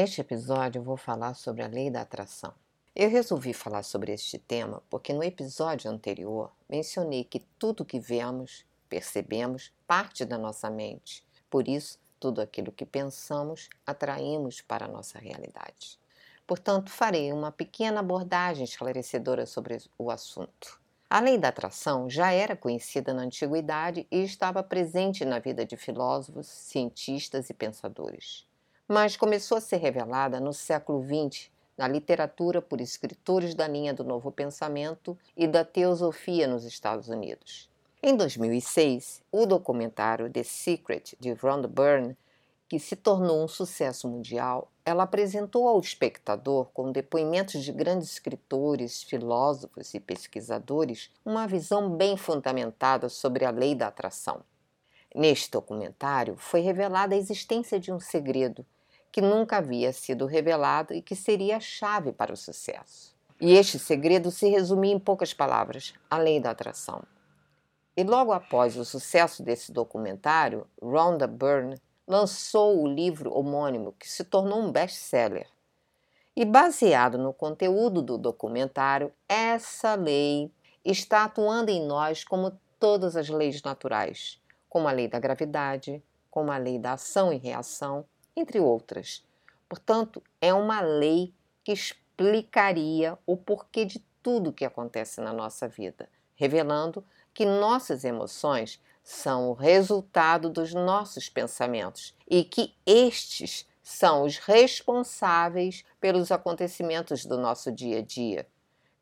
Neste episódio eu vou falar sobre a lei da atração. Eu resolvi falar sobre este tema porque no episódio anterior mencionei que tudo que vemos, percebemos, parte da nossa mente. Por isso, tudo aquilo que pensamos atraímos para a nossa realidade. Portanto, farei uma pequena abordagem esclarecedora sobre o assunto. A lei da atração já era conhecida na antiguidade e estava presente na vida de filósofos, cientistas e pensadores mas começou a ser revelada no século XX na literatura por escritores da linha do Novo Pensamento e da Teosofia nos Estados Unidos. Em 2006, o documentário The Secret de Rhonda Byrne, que se tornou um sucesso mundial, ela apresentou ao espectador, com depoimentos de grandes escritores, filósofos e pesquisadores, uma visão bem fundamentada sobre a lei da atração. Neste documentário foi revelada a existência de um segredo que nunca havia sido revelado e que seria a chave para o sucesso. E este segredo se resumia em poucas palavras: a lei da atração. E logo após o sucesso desse documentário, Rhonda Byrne lançou o livro homônimo, que se tornou um best-seller. E baseado no conteúdo do documentário, essa lei está atuando em nós como todas as leis naturais, como a lei da gravidade, como a lei da ação e reação, entre outras. Portanto, é uma lei que explicaria o porquê de tudo que acontece na nossa vida, revelando que nossas emoções são o resultado dos nossos pensamentos e que estes são os responsáveis pelos acontecimentos do nosso dia a dia.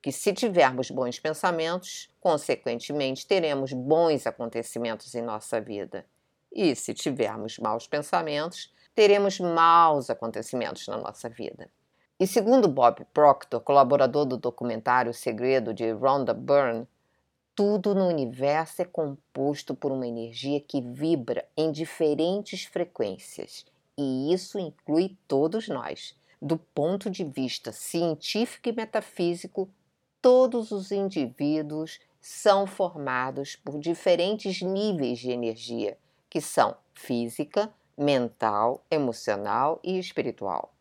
Que se tivermos bons pensamentos, consequentemente teremos bons acontecimentos em nossa vida. E se tivermos maus pensamentos, teremos maus acontecimentos na nossa vida. E segundo Bob Proctor, colaborador do documentário Segredo de Rhonda Byrne, tudo no universo é composto por uma energia que vibra em diferentes frequências, e isso inclui todos nós. Do ponto de vista científico e metafísico, todos os indivíduos são formados por diferentes níveis de energia, que são física, mental, emocional e espiritual.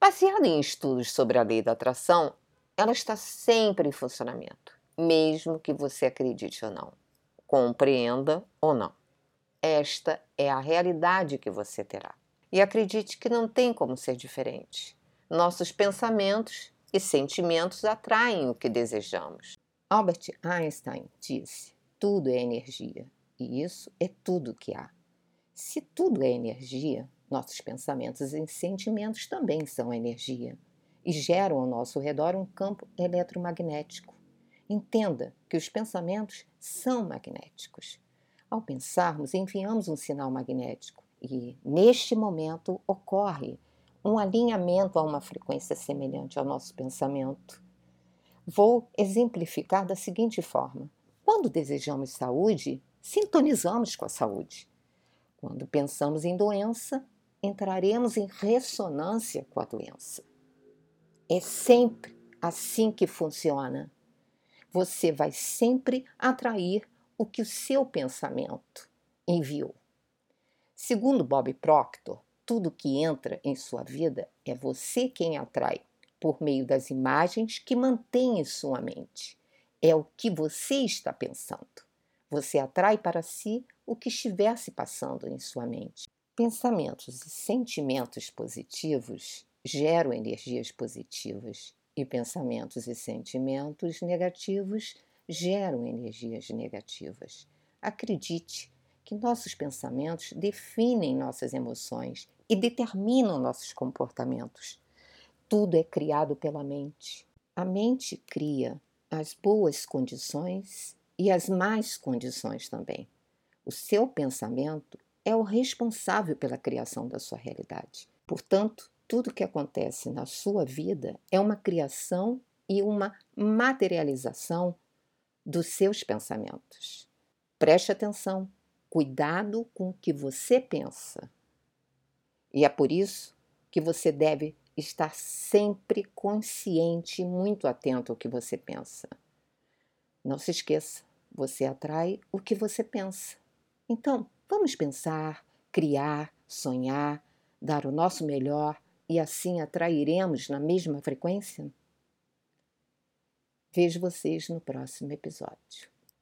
Baseada em estudos sobre a lei da atração, ela está sempre em funcionamento, mesmo que você acredite ou não, compreenda ou não. Esta é a realidade que você terá. E acredite que não tem como ser diferente. Nossos pensamentos e sentimentos atraem o que desejamos. Albert Einstein disse: tudo é energia, e isso é tudo que há. Se tudo é energia, nossos pensamentos e sentimentos também são energia e geram ao nosso redor um campo eletromagnético. Entenda que os pensamentos são magnéticos. Ao pensarmos, enviamos um sinal magnético e, neste momento, ocorre um alinhamento a uma frequência semelhante ao nosso pensamento. Vou exemplificar da seguinte forma: quando desejamos saúde, sintonizamos com a saúde. Quando pensamos em doença, entraremos em ressonância com a doença. É sempre assim que funciona. Você vai sempre atrair o que o seu pensamento enviou. Segundo Bob Proctor, tudo que entra em sua vida é você quem atrai, por meio das imagens que mantém em sua mente. É o que você está pensando. Você atrai para si o que estiver se passando em sua mente. Pensamentos e sentimentos positivos geram energias positivas e pensamentos e sentimentos negativos geram energias negativas. Acredite que nossos pensamentos definem nossas emoções e determinam nossos comportamentos. Tudo é criado pela mente. A mente cria as boas condições e as más condições também. O seu pensamento é o responsável pela criação da sua realidade. Portanto, tudo que acontece na sua vida é uma criação e uma materialização dos seus pensamentos. Preste atenção, cuidado com o que você pensa. E é por isso que você deve estar sempre consciente e muito atento ao que você pensa. Não se esqueça, você atrai o que você pensa. Então, vamos pensar, criar, sonhar, dar o nosso melhor e assim atrairemos na mesma frequência? Vejo vocês no próximo episódio.